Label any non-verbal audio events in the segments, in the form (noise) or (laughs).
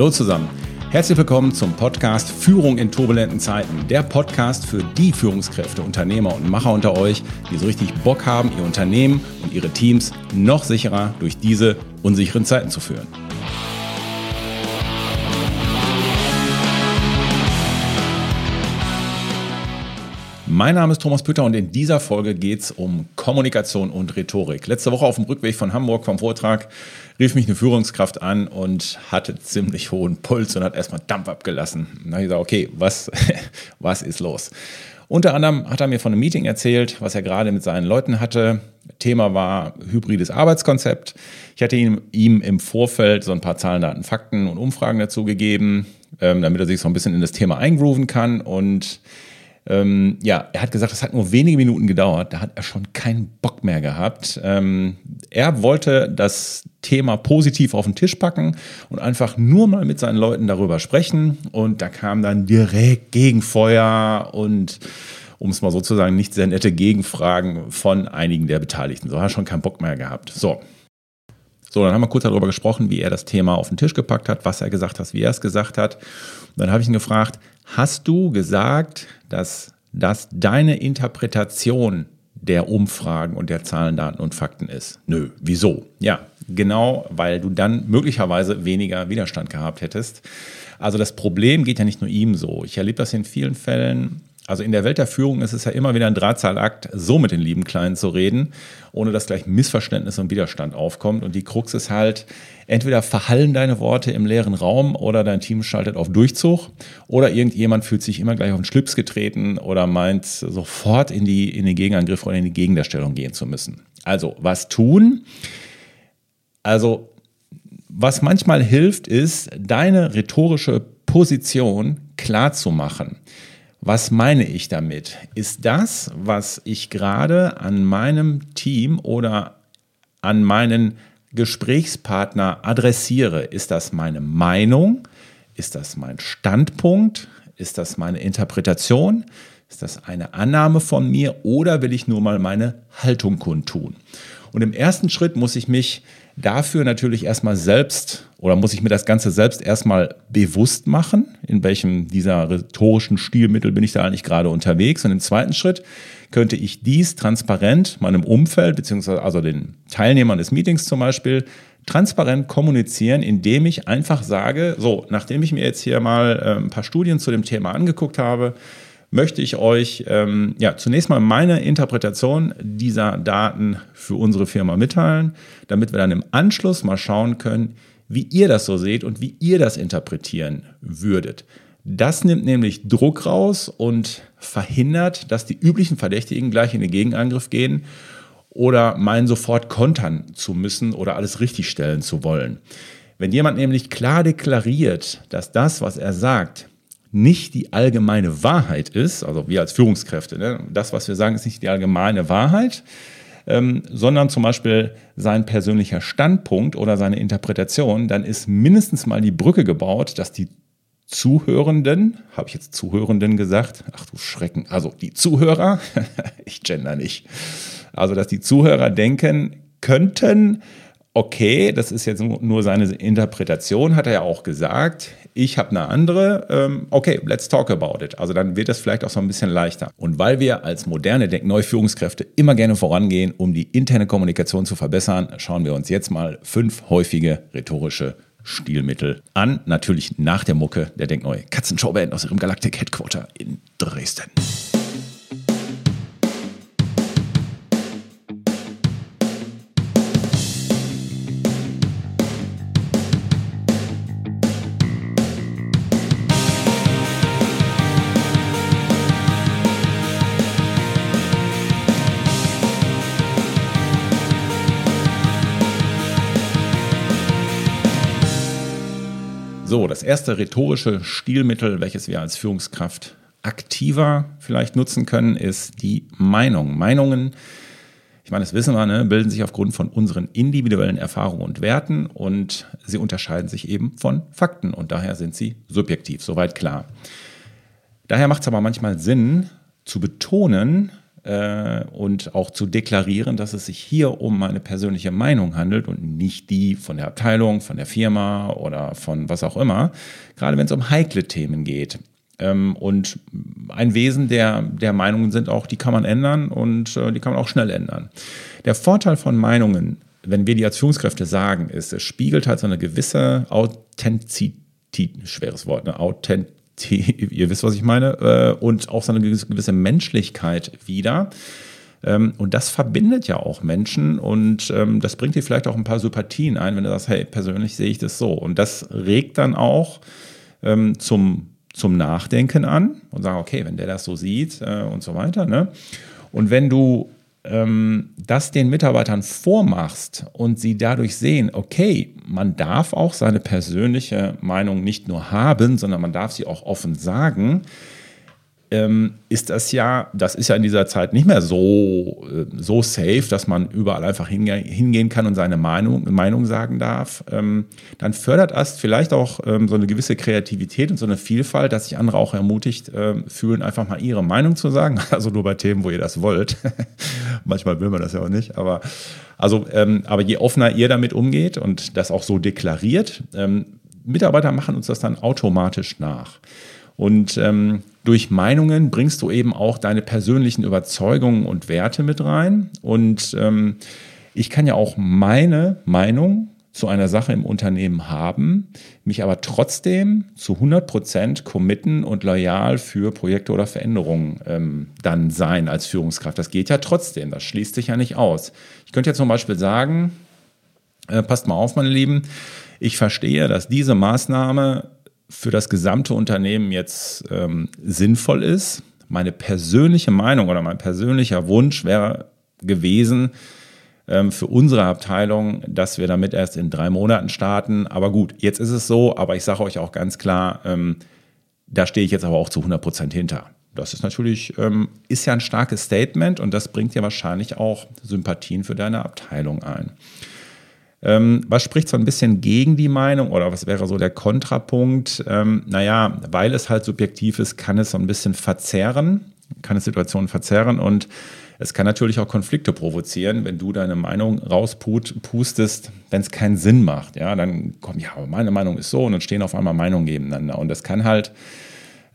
Hallo zusammen. Herzlich willkommen zum Podcast Führung in turbulenten Zeiten. Der Podcast für die Führungskräfte, Unternehmer und Macher unter euch, die so richtig Bock haben, ihr Unternehmen und ihre Teams noch sicherer durch diese unsicheren Zeiten zu führen. Mein Name ist Thomas Pütter und in dieser Folge geht es um Kommunikation und Rhetorik. Letzte Woche auf dem Rückweg von Hamburg vom Vortrag rief mich eine Führungskraft an und hatte ziemlich hohen Puls und hat erstmal Dampf abgelassen. Habe ich gesagt, okay, was, (laughs) was ist los? Unter anderem hat er mir von einem Meeting erzählt, was er gerade mit seinen Leuten hatte. Thema war hybrides Arbeitskonzept. Ich hatte ihm, ihm im Vorfeld so ein paar Zahlen, Daten, Fakten und Umfragen dazu gegeben, ähm, damit er sich so ein bisschen in das Thema eingrooven kann und ähm, ja, er hat gesagt, es hat nur wenige Minuten gedauert. Da hat er schon keinen Bock mehr gehabt. Ähm, er wollte das Thema positiv auf den Tisch packen und einfach nur mal mit seinen Leuten darüber sprechen. Und da kam dann direkt Gegenfeuer und um es mal sozusagen nicht sehr nette Gegenfragen von einigen der Beteiligten. So hat er schon keinen Bock mehr gehabt. So, so, dann haben wir kurz darüber gesprochen, wie er das Thema auf den Tisch gepackt hat, was er gesagt hat, wie er es gesagt hat. Und dann habe ich ihn gefragt, hast du gesagt, dass das deine Interpretation der Umfragen und der Zahlen, Daten und Fakten ist? Nö, wieso? Ja, genau, weil du dann möglicherweise weniger Widerstand gehabt hättest. Also das Problem geht ja nicht nur ihm so. Ich erlebe das in vielen Fällen also in der Welt der Führung ist es ja immer wieder ein Drahtzahlakt, so mit den lieben Kleinen zu reden, ohne dass gleich Missverständnis und Widerstand aufkommt. Und die Krux ist halt, entweder verhallen deine Worte im leeren Raum oder dein Team schaltet auf Durchzug oder irgendjemand fühlt sich immer gleich auf den Schlips getreten oder meint sofort in, die, in den Gegenangriff oder in die Gegendarstellung gehen zu müssen. Also, was tun? Also, was manchmal hilft, ist, deine rhetorische Position klar zu machen. Was meine ich damit? Ist das, was ich gerade an meinem Team oder an meinen Gesprächspartner adressiere, ist das meine Meinung? Ist das mein Standpunkt? Ist das meine Interpretation? Ist das eine Annahme von mir oder will ich nur mal meine Haltung kundtun? Und im ersten Schritt muss ich mich dafür natürlich erstmal selbst oder muss ich mir das Ganze selbst erstmal bewusst machen, in welchem dieser rhetorischen Stilmittel bin ich da eigentlich gerade unterwegs. Und im zweiten Schritt könnte ich dies transparent meinem Umfeld, beziehungsweise also den Teilnehmern des Meetings zum Beispiel, transparent kommunizieren, indem ich einfach sage, so, nachdem ich mir jetzt hier mal äh, ein paar Studien zu dem Thema angeguckt habe, möchte ich euch ähm, ja, zunächst mal meine Interpretation dieser Daten für unsere Firma mitteilen, damit wir dann im Anschluss mal schauen können, wie ihr das so seht und wie ihr das interpretieren würdet. Das nimmt nämlich Druck raus und verhindert, dass die üblichen Verdächtigen gleich in den Gegenangriff gehen oder meinen sofort kontern zu müssen oder alles richtigstellen zu wollen. Wenn jemand nämlich klar deklariert, dass das, was er sagt, nicht die allgemeine Wahrheit ist, also wir als Führungskräfte, ne, das, was wir sagen, ist nicht die allgemeine Wahrheit, ähm, sondern zum Beispiel sein persönlicher Standpunkt oder seine Interpretation, dann ist mindestens mal die Brücke gebaut, dass die Zuhörenden, habe ich jetzt Zuhörenden gesagt? Ach du Schrecken, also die Zuhörer, (laughs) ich gender nicht, also dass die Zuhörer denken könnten, okay, das ist jetzt nur seine Interpretation, hat er ja auch gesagt. Ich habe eine andere. Ähm, okay, let's talk about it. Also dann wird das vielleicht auch so ein bisschen leichter. Und weil wir als moderne Denk-Neu-Führungskräfte immer gerne vorangehen, um die interne Kommunikation zu verbessern, schauen wir uns jetzt mal fünf häufige rhetorische Stilmittel an. Natürlich nach der Mucke der Denk-Neu Katzenshowband aus ihrem Galactic Headquarter in Dresden. Das erste rhetorische Stilmittel, welches wir als Führungskraft aktiver vielleicht nutzen können, ist die Meinung. Meinungen, ich meine, das wissen wir, ne, bilden sich aufgrund von unseren individuellen Erfahrungen und Werten und sie unterscheiden sich eben von Fakten und daher sind sie subjektiv, soweit klar. Daher macht es aber manchmal Sinn zu betonen, äh, und auch zu deklarieren, dass es sich hier um meine persönliche Meinung handelt und nicht die von der Abteilung, von der Firma oder von was auch immer, gerade wenn es um heikle Themen geht. Ähm, und ein Wesen der, der Meinungen sind auch, die kann man ändern und äh, die kann man auch schnell ändern. Der Vorteil von Meinungen, wenn wir die als Führungskräfte sagen, ist, es spiegelt halt so eine gewisse Authentizität, schweres Wort, eine Authentizität ihr wisst, was ich meine, äh, und auch so eine gewisse Menschlichkeit wieder. Ähm, und das verbindet ja auch Menschen und ähm, das bringt dir vielleicht auch ein paar Sympathien ein, wenn du sagst, hey, persönlich sehe ich das so. Und das regt dann auch ähm, zum, zum Nachdenken an und sagen, okay, wenn der das so sieht äh, und so weiter. Ne? Und wenn du ähm, das den Mitarbeitern vormachst und sie dadurch sehen, okay, man darf auch seine persönliche Meinung nicht nur haben, sondern man darf sie auch offen sagen, ähm, ist das ja, das ist ja in dieser Zeit nicht mehr so, äh, so safe, dass man überall einfach hinge hingehen kann und seine Meinung, Meinung sagen darf. Ähm, dann fördert das vielleicht auch ähm, so eine gewisse Kreativität und so eine Vielfalt, dass sich andere auch ermutigt äh, fühlen, einfach mal ihre Meinung zu sagen. (laughs) Also nur bei Themen, wo ihr das wollt. (laughs) Manchmal will man das ja auch nicht, aber also, ähm, aber je offener ihr damit umgeht und das auch so deklariert, ähm, Mitarbeiter machen uns das dann automatisch nach. Und ähm, durch Meinungen bringst du eben auch deine persönlichen Überzeugungen und Werte mit rein. Und ähm, ich kann ja auch meine Meinung zu einer Sache im Unternehmen haben, mich aber trotzdem zu 100 Prozent committen und loyal für Projekte oder Veränderungen ähm, dann sein als Führungskraft. Das geht ja trotzdem, das schließt sich ja nicht aus. Ich könnte ja zum Beispiel sagen, äh, passt mal auf, meine Lieben, ich verstehe, dass diese Maßnahme für das gesamte Unternehmen jetzt ähm, sinnvoll ist. Meine persönliche Meinung oder mein persönlicher Wunsch wäre gewesen ähm, für unsere Abteilung, dass wir damit erst in drei Monaten starten. Aber gut, jetzt ist es so, aber ich sage euch auch ganz klar, ähm, da stehe ich jetzt aber auch zu 100 Prozent hinter. Das ist natürlich, ähm, ist ja ein starkes Statement und das bringt ja wahrscheinlich auch Sympathien für deine Abteilung ein. Ähm, was spricht so ein bisschen gegen die Meinung oder was wäre so der Kontrapunkt? Ähm, naja, weil es halt subjektiv ist, kann es so ein bisschen verzerren, kann es Situationen verzerren und es kann natürlich auch Konflikte provozieren, wenn du deine Meinung rauspustest, wenn es keinen Sinn macht. Ja, dann kommt, ja, meine Meinung ist so und dann stehen auf einmal Meinungen nebeneinander. Und das kann halt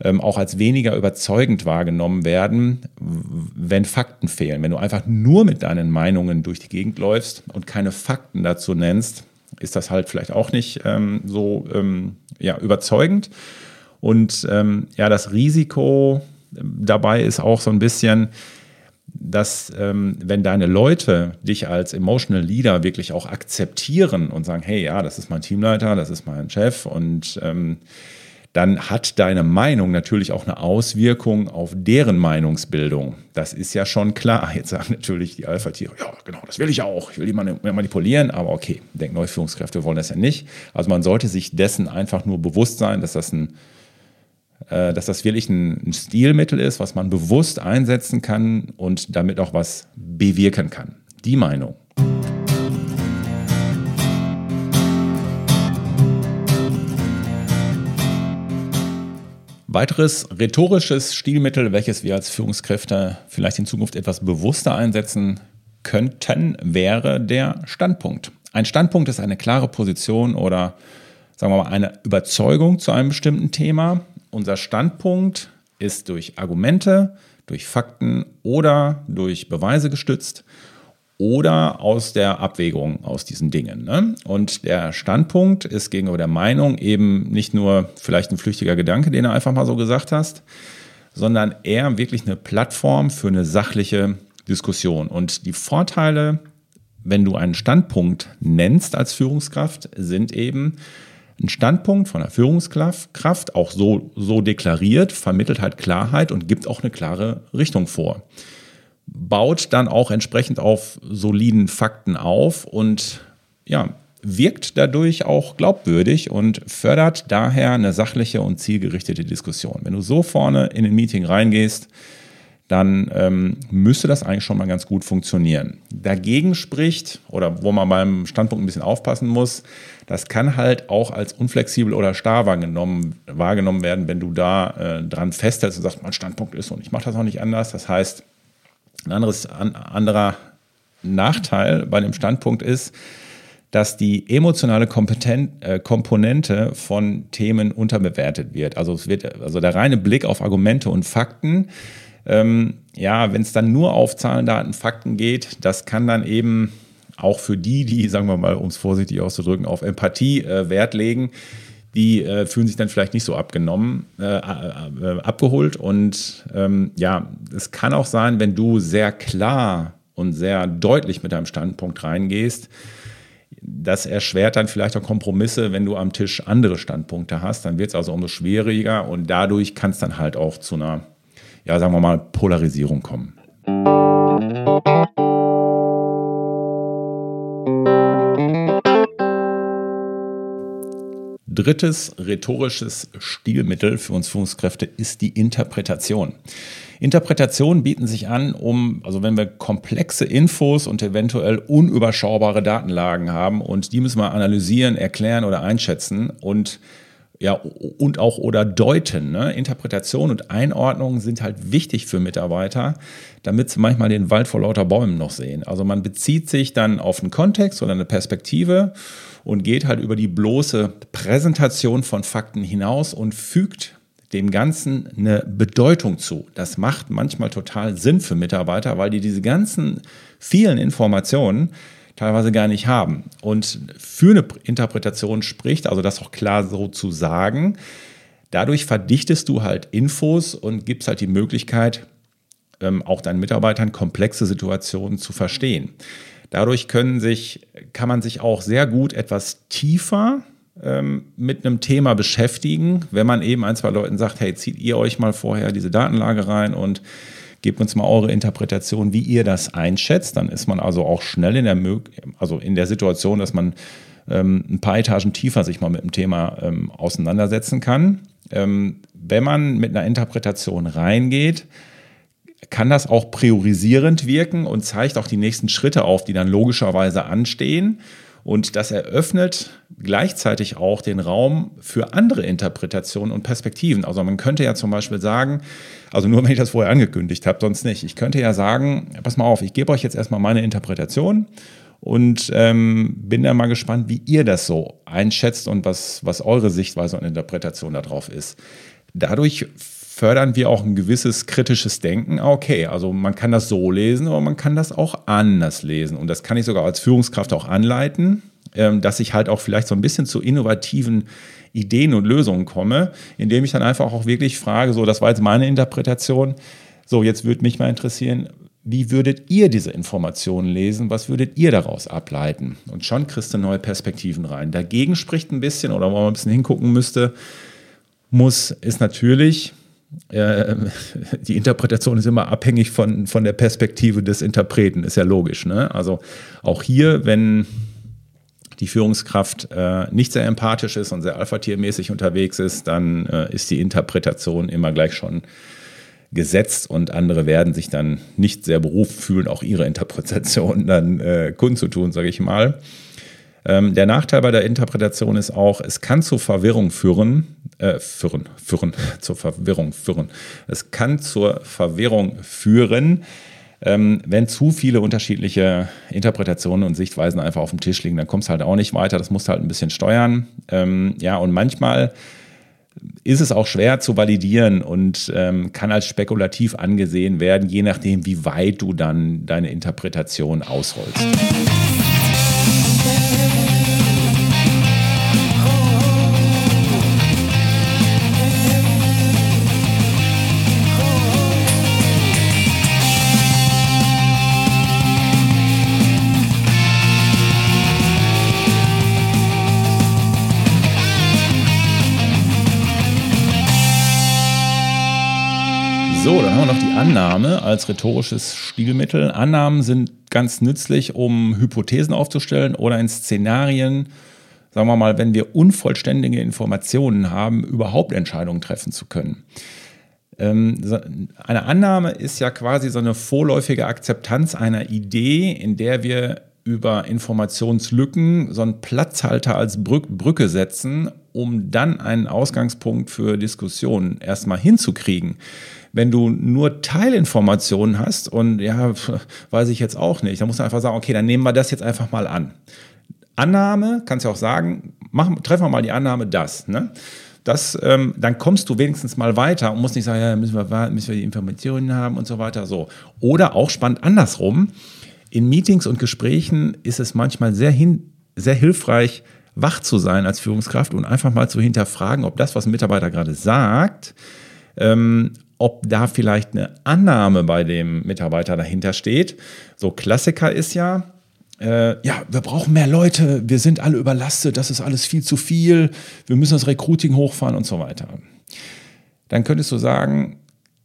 ähm, auch als weniger überzeugend wahrgenommen werden, wenn Fakten fehlen. Wenn du einfach nur mit deinen Meinungen durch die Gegend läufst und keine Fakten dazu nennst, ist das halt vielleicht auch nicht ähm, so ähm, ja, überzeugend. Und ähm, ja, das Risiko dabei ist auch so ein bisschen, dass ähm, wenn deine Leute dich als Emotional Leader wirklich auch akzeptieren und sagen, hey, ja, das ist mein Teamleiter, das ist mein Chef und ähm, dann hat deine Meinung natürlich auch eine Auswirkung auf deren Meinungsbildung. Das ist ja schon klar. Jetzt sagen natürlich die Alpha-Tiere, ja, genau, das will ich auch. Ich will die manipulieren, aber okay, denken neue Führungskräfte wollen das ja nicht. Also man sollte sich dessen einfach nur bewusst sein, dass das ein äh, dass das wirklich ein, Stilmittel ist, was man bewusst einsetzen kann und damit auch was bewirken kann. Die Meinung. Weiteres rhetorisches Stilmittel, welches wir als Führungskräfte vielleicht in Zukunft etwas bewusster einsetzen könnten, wäre der Standpunkt. Ein Standpunkt ist eine klare Position oder sagen wir mal eine Überzeugung zu einem bestimmten Thema. Unser Standpunkt ist durch Argumente, durch Fakten oder durch Beweise gestützt oder aus der Abwägung aus diesen Dingen. Ne? Und der Standpunkt ist gegenüber der Meinung eben nicht nur vielleicht ein flüchtiger Gedanke, den du einfach mal so gesagt hast, sondern eher wirklich eine Plattform für eine sachliche Diskussion. Und die Vorteile, wenn du einen Standpunkt nennst als Führungskraft, sind eben, ein Standpunkt von der Führungskraft, auch so, so deklariert, vermittelt halt Klarheit und gibt auch eine klare Richtung vor baut dann auch entsprechend auf soliden Fakten auf und ja, wirkt dadurch auch glaubwürdig und fördert daher eine sachliche und zielgerichtete Diskussion. Wenn du so vorne in ein Meeting reingehst, dann ähm, müsste das eigentlich schon mal ganz gut funktionieren. Dagegen spricht, oder wo man beim Standpunkt ein bisschen aufpassen muss, das kann halt auch als unflexibel oder starr wahrgenommen, wahrgenommen werden, wenn du da äh, dran festhältst und sagst, mein Standpunkt ist und ich mache das auch nicht anders. Das heißt, Ein anderes, an, anderer Nachteil bei dem Standpunkt ist, dass die emotionale Kompetent, äh, Komponente von Themen unterbewertet wird. Also es wird, also der reine Blick auf Argumente und Fakten, ähm, ja, wenn es dann nur auf Zahlen, Daten, Fakten geht, das kann dann eben auch für die, die, sagen wir mal, um es vorsichtig auszudrücken, auf Empathie äh, Wert legen, die äh, fühlen sich dann vielleicht nicht so abgenommen, äh, äh, abgeholt. Und ähm, ja, es kann auch sein, wenn du sehr klar und sehr deutlich mit deinem Standpunkt reingehst, das erschwert dann vielleicht auch Kompromisse, wenn du am Tisch andere Standpunkte hast. Dann wird es also umso schwieriger und dadurch kann es dann halt auch zu einer, ja, sagen wir mal, Polarisierung kommen. Drittes rhetorisches Stilmittel für uns Führungskräfte ist die Interpretation. Interpretationen bieten sich an, um, also wenn wir komplexe Infos und eventuell unüberschaubare Datenlagen haben und die müssen wir analysieren, erklären oder einschätzen und ja, und auch oder deuten. Ne? Interpretation und Einordnung sind halt wichtig für Mitarbeiter, damit sie manchmal den Wald vor lauter Bäumen noch sehen. Also man bezieht sich dann auf einen Kontext oder eine Perspektive und geht halt über die bloße Präsentation von Fakten hinaus und fügt dem Ganzen eine Bedeutung zu. Das macht manchmal total Sinn für Mitarbeiter, weil die diese ganzen vielen Informationen teilweise gar nicht haben. Und für eine Interpretation spricht, also das auch klar so zu sagen, dadurch verdichtest du halt Infos und gibst halt die Möglichkeit, ähm, auch deinen Mitarbeitern komplexe Situationen zu verstehen. Dadurch können sich, kann man sich auch sehr gut etwas tiefer ähm, mit einem Thema beschäftigen, wenn man eben ein, zwei Leuten sagt, hey, zieht ihr euch mal vorher diese Datenlage rein und gebt uns mal eure Interpretation, wie ihr das einschätzt. Dann ist man also auch schnell in der, also in der Situation, dass man ähm, ein paar Etagen tiefer sich mal mit dem Thema ähm, auseinandersetzen kann. Ähm, wenn man mit einer Interpretation reingeht, kann das auch priorisierend wirken und zeigt auch die nächsten Schritte auf, die dann logischerweise anstehen. Und das eröffnet gleichzeitig auch den Raum für andere Interpretationen und Perspektiven. Also man könnte ja zum Beispiel sagen, also nur wenn ich das vorher angekündigt habe, sonst nicht. Ich könnte ja sagen, pass mal auf, ich gebe euch jetzt erstmal meine Interpretation und ähm, bin dann mal gespannt, wie ihr das so einschätzt und was, was eure Sichtweise und Interpretation darauf ist. Dadurch fördern wir auch ein gewisses kritisches Denken. Ah, okay, also man kann das so lesen, aber man kann das auch anders lesen. Und das kann ich sogar als Führungskraft auch anleiten, ähm, dass ich halt auch vielleicht so ein bisschen zu innovativen Ideen und Lösungen komme, indem ich dann einfach auch wirklich frage, so, das war jetzt meine Interpretation. So, jetzt würde mich mal interessieren, wie würdet ihr diese Informationen lesen? Was würdet ihr daraus ableiten? Und schon kriegst du neue Perspektiven rein. Dagegen spricht ein bisschen, oder wo man ein bisschen hingucken müsste, muss, ist natürlich, (laughs) die Interpretation ist immer abhängig von, von der Perspektive des Interpreten, ist ja logisch. Ne? Also auch hier, wenn die Führungskraft äh, nicht sehr empathisch ist und sehr alpha-tiermäßig unterwegs ist, dann äh, ist die Interpretation immer gleich schon gesetzt und andere werden sich dann nicht sehr berufen fühlen, auch ihre Interpretation dann äh, kundzutun, sage ich mal. Ähm, der Nachteil bei der Interpretation ist auch, es kann zu Verwirrung führen, äh, führen, führen, (laughs) zur Verwirrung führen. Es kann zur Verwirrung führen, ähm, wenn zu viele unterschiedliche Interpretationen und Sichtweisen einfach auf dem Tisch liegen, dann kommst du halt auch nicht weiter. Das musst du halt ein bisschen steuern. Ähm, ja, und manchmal ist es auch schwer zu validieren und ähm, kann als spekulativ angesehen werden, je nachdem, wie weit du dann deine Interpretation ausrollst. So, dann haben wir noch die Annahme als rhetorisches Stilmittel. Annahmen sind ganz nützlich, um Hypothesen aufzustellen oder in Szenarien, sagen wir mal, wenn wir unvollständige Informationen haben, überhaupt Entscheidungen treffen zu können. Ähm, eine Annahme ist ja quasi so eine vorläufige Akzeptanz einer Idee, in der wir über Informationslücken so einen Platzhalter als Brücke setzen, um dann einen Ausgangspunkt für Diskussionen erstmal hinzukriegen. Wenn du nur Teilinformationen hast und ja, (laughs) weiß ich jetzt auch nicht, dann musst du einfach sagen, okay, dann nehmen wir das jetzt einfach mal an. Annahme, kannst du auch sagen, machen, treffen wir mal die Annahme, das. Ne? Das, ähm, dann kommst du wenigstens mal weiter und musst nicht sagen, ja, müssen wir, müssen wir die Informationen haben und so weiter. So. Oder auch spannend andersrum. In Meetings und Gesprächen ist es manchmal sehr, hin, sehr hilfreich, wach zu sein als Führungskraft und einfach mal zu hinterfragen, ob das, was ein Mitarbeiter gerade sagt, ähm, ob da vielleicht eine Annahme bei dem Mitarbeiter dahinter steht. So Klassiker ist ja, äh, ja, wir brauchen mehr Leute, wir sind alle überlastet, das ist alles viel zu viel, wir müssen das Recruiting hochfahren und so weiter. Dann könntest du sagen,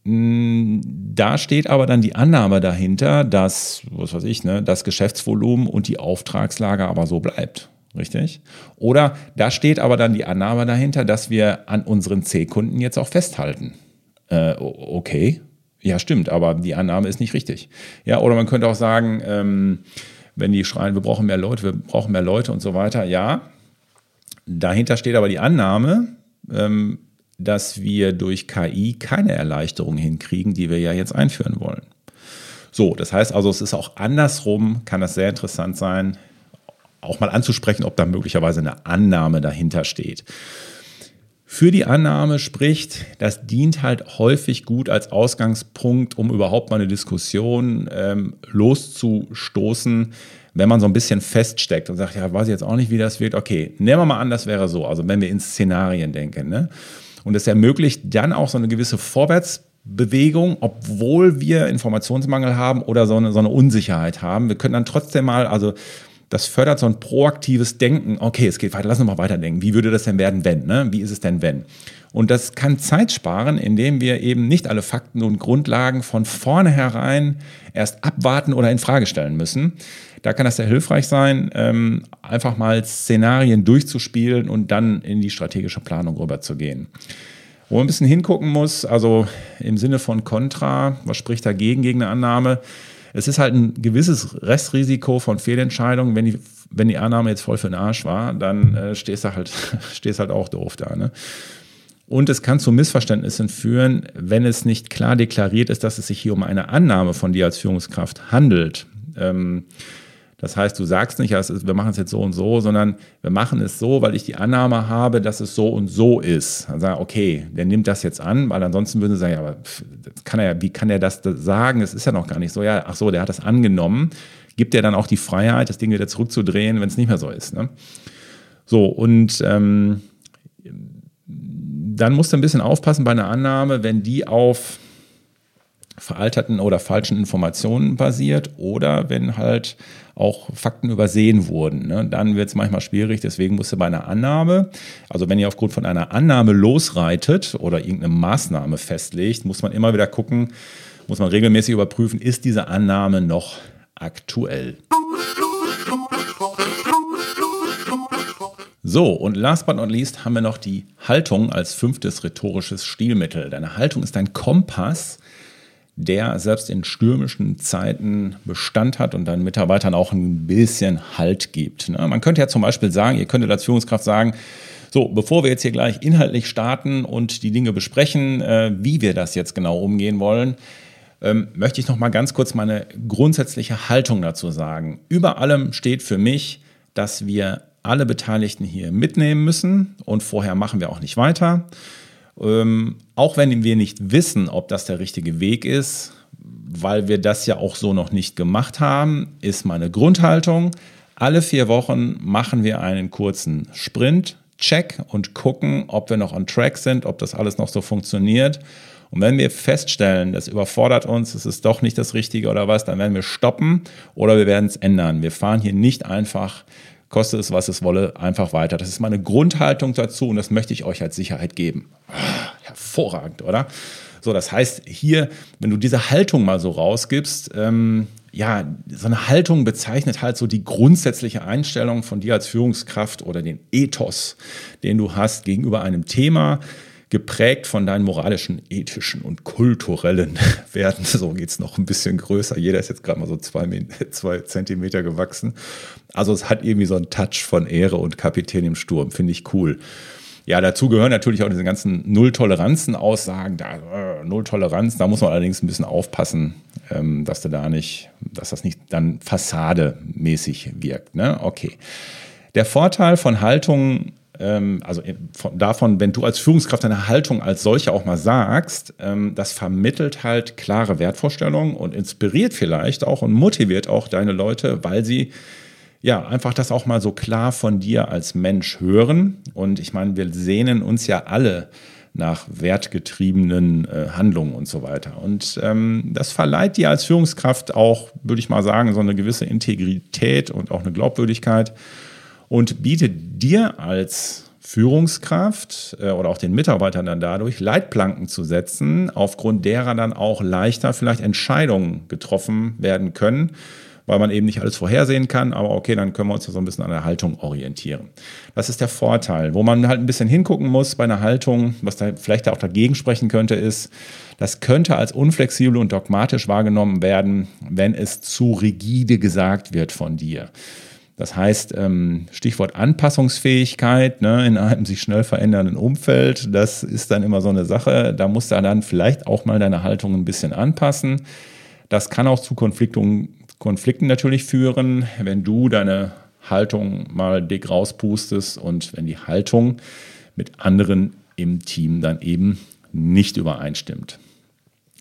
mh, da steht aber dann die Annahme dahinter, dass, was weiß ich, ne, das Geschäftsvolumen und die Auftragslage aber so bleibt. Richtig? Oder da steht aber dann die Annahme dahinter, dass wir an unseren C-Kunden jetzt auch festhalten. Äh, okay, ja, stimmt, aber die Annahme ist nicht richtig. Ja, oder man könnte auch sagen, ähm, wenn die schreien, wir brauchen mehr Leute, wir brauchen mehr Leute und so weiter. Ja, dahinter steht aber die Annahme, ähm, dass wir durch KI keine Erleichterung hinkriegen, die wir ja jetzt einführen wollen. So, das heißt also, es ist auch andersrum, kann das sehr interessant sein, auch mal anzusprechen, ob da möglicherweise eine Annahme dahinter steht für die Annahme spricht, das dient halt häufig gut als Ausgangspunkt, um überhaupt mal eine Diskussion ähm, loszustoßen, wenn man so ein bisschen feststeckt und sagt, ja, weiß ich jetzt auch nicht, wie das wird. Okay, nehmen wir mal an, das wäre so, also wenn wir in Szenarien denken. Ne? Und es ermöglicht dann auch so eine gewisse Vorwärtsbewegung, obwohl wir Informationsmangel haben oder so eine, so eine Unsicherheit haben. Wir können dann trotzdem mal, also das fördert so ein proaktives Denken. Okay, es geht weiter, lass uns mal weiterdenken. Wie würde das denn werden, wenn? Ne? Wie ist es denn, wenn? Und das kann Zeit sparen, indem wir eben nicht alle Fakten und Grundlagen von vornherein erst abwarten oder in Frage stellen müssen. Da kann das sehr hilfreich sein, ähm, einfach mal Szenarien durchzuspielen und dann in die strategische Planung rüberzugehen. Wo man ein bisschen hingucken muss, also im Sinne von Contra, was spricht dagegen gegen eine Annahme? Es ist halt ein gewisses Restrisiko von Fehlentscheidungen. Wenn die, wenn die Annahme jetzt voll für den Arsch war, dann äh, stehst du halt, (laughs) stehst halt auch doof da. Ne? Und es kann zu Missverständnissen führen, wenn es nicht klar deklariert ist, dass es sich hier um eine Annahme von dir als Führungskraft handelt. Ähm, das heißt, du sagst nicht, wir machen es jetzt so und so, sondern wir machen es so, weil ich die Annahme habe, dass es so und so ist. Dann sagen, okay, der nimmt das jetzt an, weil ansonsten würden sie sagen, ja, aber kann er, wie kann er das sagen? Das ist ja noch gar nicht so. Ja, ach so, der hat das angenommen. Gibt er dann auch die Freiheit, das Ding wieder zurückzudrehen, wenn es nicht mehr so ist. Ne? So, und ähm, dann musst du ein bisschen aufpassen bei einer Annahme, wenn die auf veralterten oder falschen Informationen basiert oder wenn halt auch Fakten übersehen wurden. Ne? Dann wird es manchmal schwierig, deswegen musst du bei einer Annahme, also wenn ihr aufgrund von einer Annahme losreitet oder irgendeine Maßnahme festlegt, muss man immer wieder gucken, muss man regelmäßig überprüfen, ist diese Annahme noch aktuell. So, und last but not least haben wir noch die Haltung als fünftes rhetorisches Stilmittel. Deine Haltung ist ein Kompass, der selbst in stürmischen Zeiten Bestand hat und deinen Mitarbeitern auch ein bisschen Halt gibt. Ne? Man könnte ja zum Beispiel sagen, ihr könntet als Führungskraft sagen, so, bevor wir jetzt hier gleich inhaltlich starten und die Dinge besprechen, äh, wie wir das jetzt genau umgehen wollen, ähm, möchte ich noch mal ganz kurz meine grundsätzliche Haltung dazu sagen. Über allem steht für mich, dass wir alle Beteiligten hier mitnehmen müssen und vorher machen wir auch nicht weiter. Ähm, auch wenn wir nicht wissen, ob das der richtige Weg ist, weil wir das ja auch so noch nicht gemacht haben, ist meine Grundhaltung. Alle vier Wochen machen wir einen kurzen Sprint, Check und gucken, ob wir noch on track sind, ob das alles noch so funktioniert. Und wenn wir feststellen, das überfordert uns, es ist doch nicht das Richtige oder was, dann werden wir stoppen oder wir werden es ändern. Wir fahren hier nicht einfach koste es, was es wolle, einfach weiter. Das ist meine Grundhaltung dazu und das möchte ich euch als Sicherheit geben. Ah, hervorragend, oder? So, das heißt, hier, wenn du diese Haltung mal so rausgibst, ähm, ja, so eine Haltung bezeichnet halt so die grundsätzliche Einstellung von dir als Führungskraft oder den Ethos, den du hast gegenüber einem Thema, geprägt von deinen moralischen, ethischen und kulturellen (laughs) Werten. So geht es noch ein bisschen größer. Jeder ist jetzt gerade mal so zwei, (laughs) zwei Zentimeter gewachsen. Also es hat irgendwie so einen Touch von Ehre und Kapitän im Sturm. Finde ich cool. Ja, dazu gehören natürlich auch diese ganzen Null-Toleranzen-Aussagen. Da, äh, Null-Toleranz, da muss man allerdings ein bisschen aufpassen, ähm, dass du da nicht, dass das nicht dann fassademäßig wirkt. Ne? Okay. Der Vorteil von Haltung, ähm, also äh, von, davon, wenn du als Führungskraft deine Haltung als solche auch mal sagst, ähm, das vermittelt halt klare Wertvorstellungen und inspiriert vielleicht auch und motiviert auch deine Leute, weil sie ja, einfach das auch mal so klar von dir als Mensch hören. Und ich meine, wir sehnen uns ja alle nach wertgetriebenen äh, Handlungen und so weiter. Und ähm, das verleiht dir als Führungskraft auch, würde ich mal sagen, so eine gewisse Integrität und auch eine Glaubwürdigkeit und bietet dir als Führungskraft äh, oder auch den Mitarbeitern dann dadurch Leitplanken zu setzen, aufgrund derer dann auch leichter vielleicht Entscheidungen getroffen werden können weil man eben nicht alles vorhersehen kann. Aber okay, dann können wir uns ja so ein bisschen an der Haltung orientieren. Das ist der Vorteil. Wo man halt ein bisschen hingucken muss bei einer Haltung, was da vielleicht auch dagegen sprechen könnte, ist, das könnte als unflexibel und dogmatisch wahrgenommen werden, wenn es zu rigide gesagt wird von dir. Das heißt, ähm, Stichwort Anpassungsfähigkeit ne, in einem sich schnell verändernden Umfeld, das ist dann immer so eine Sache. Da musst du dann vielleicht auch mal deine Haltung ein bisschen anpassen. Das kann auch zu Konflikten, Konflikten natürlich führen, wenn du deine Haltung mal dick rauspustest und wenn die Haltung mit anderen im Team dann eben nicht übereinstimmt.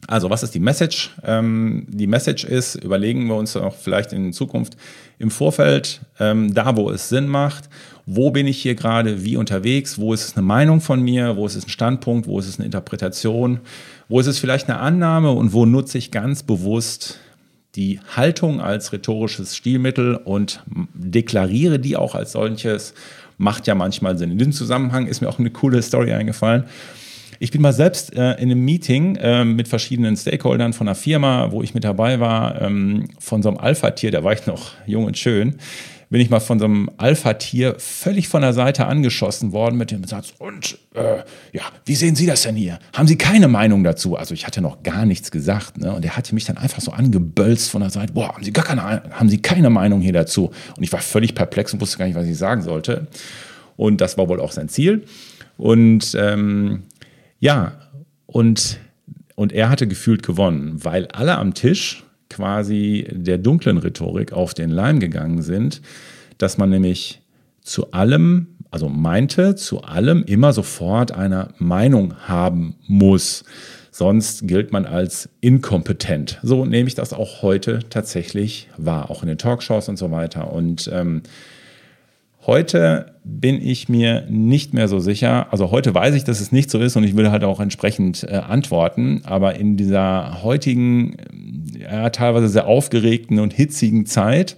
Also, was ist die Message? Ähm, die Message ist, überlegen wir uns auch vielleicht in Zukunft im Vorfeld, ähm, da wo es Sinn macht, wo bin ich hier gerade? Wie unterwegs, wo ist es eine Meinung von mir, wo ist es ein Standpunkt, wo ist es eine Interpretation, wo ist es vielleicht eine Annahme? Und wo nutze ich ganz bewusst die Haltung als rhetorisches Stilmittel und deklariere die auch als solches, macht ja manchmal Sinn. In diesem Zusammenhang ist mir auch eine coole Story eingefallen. Ich bin mal selbst äh, in einem Meeting äh, mit verschiedenen Stakeholdern von einer Firma, wo ich mit dabei war, ähm, von so einem Alpha-Tier, da war ich noch jung und schön, bin ich mal von so einem Alpha-Tier völlig von der Seite angeschossen worden mit dem Satz, und äh, ja, wie sehen Sie das denn hier? Haben Sie keine Meinung dazu? Also ich hatte noch gar nichts gesagt. Ne? Und er hatte mich dann einfach so angebölzt von der Seite, boah, haben Sie gar keine, haben Sie keine Meinung hier dazu? Und ich war völlig perplex und wusste gar nicht, was ich sagen sollte. Und das war wohl auch sein Ziel. Und ähm, ja, und, und er hatte gefühlt gewonnen, weil alle am Tisch quasi der dunklen Rhetorik auf den Leim gegangen sind, dass man nämlich zu allem, also meinte, zu allem immer sofort eine Meinung haben muss. Sonst gilt man als inkompetent. So nehme ich das auch heute tatsächlich wahr, auch in den Talkshows und so weiter. Und ähm, Heute bin ich mir nicht mehr so sicher. Also heute weiß ich, dass es nicht so ist und ich würde halt auch entsprechend äh, antworten. Aber in dieser heutigen, ja, teilweise sehr aufgeregten und hitzigen Zeit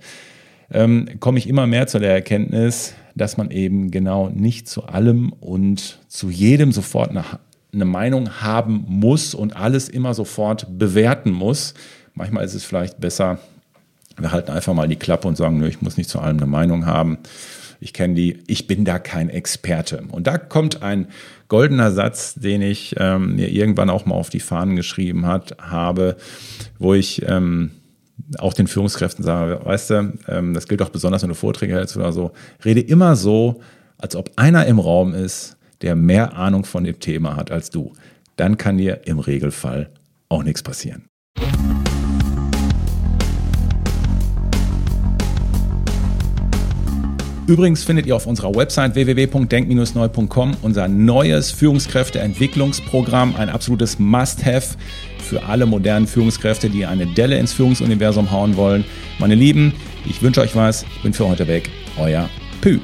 ähm, komme ich immer mehr zu der Erkenntnis, dass man eben genau nicht zu allem und zu jedem sofort eine, eine Meinung haben muss und alles immer sofort bewerten muss. Manchmal ist es vielleicht besser, wir halten einfach mal die Klappe und sagen, nö, ich muss nicht zu allem eine Meinung haben ich kenne die, ich bin da kein Experte. Und da kommt ein goldener Satz, den ich ähm, mir irgendwann auch mal auf die Fahnen geschrieben hat, habe, wo ich ähm, auch den Führungskräften sage, weißt du, ähm, das gilt auch besonders, wenn du Vorträge hältst oder so, rede immer so, als ob einer im Raum ist, der mehr Ahnung von dem Thema hat als du. Dann kann dir im Regelfall auch nichts passieren. Übrigens findet ihr auf unserer Website www.denk-neu.com unser neues Führungskräfteentwicklungsprogramm, ein absolutes Must-Have für alle modernen Führungskräfte, die eine Delle ins Führungsuniversum hauen wollen. Meine Lieben, ich wünsche euch was. Ich bin für heute weg. Euer Pü.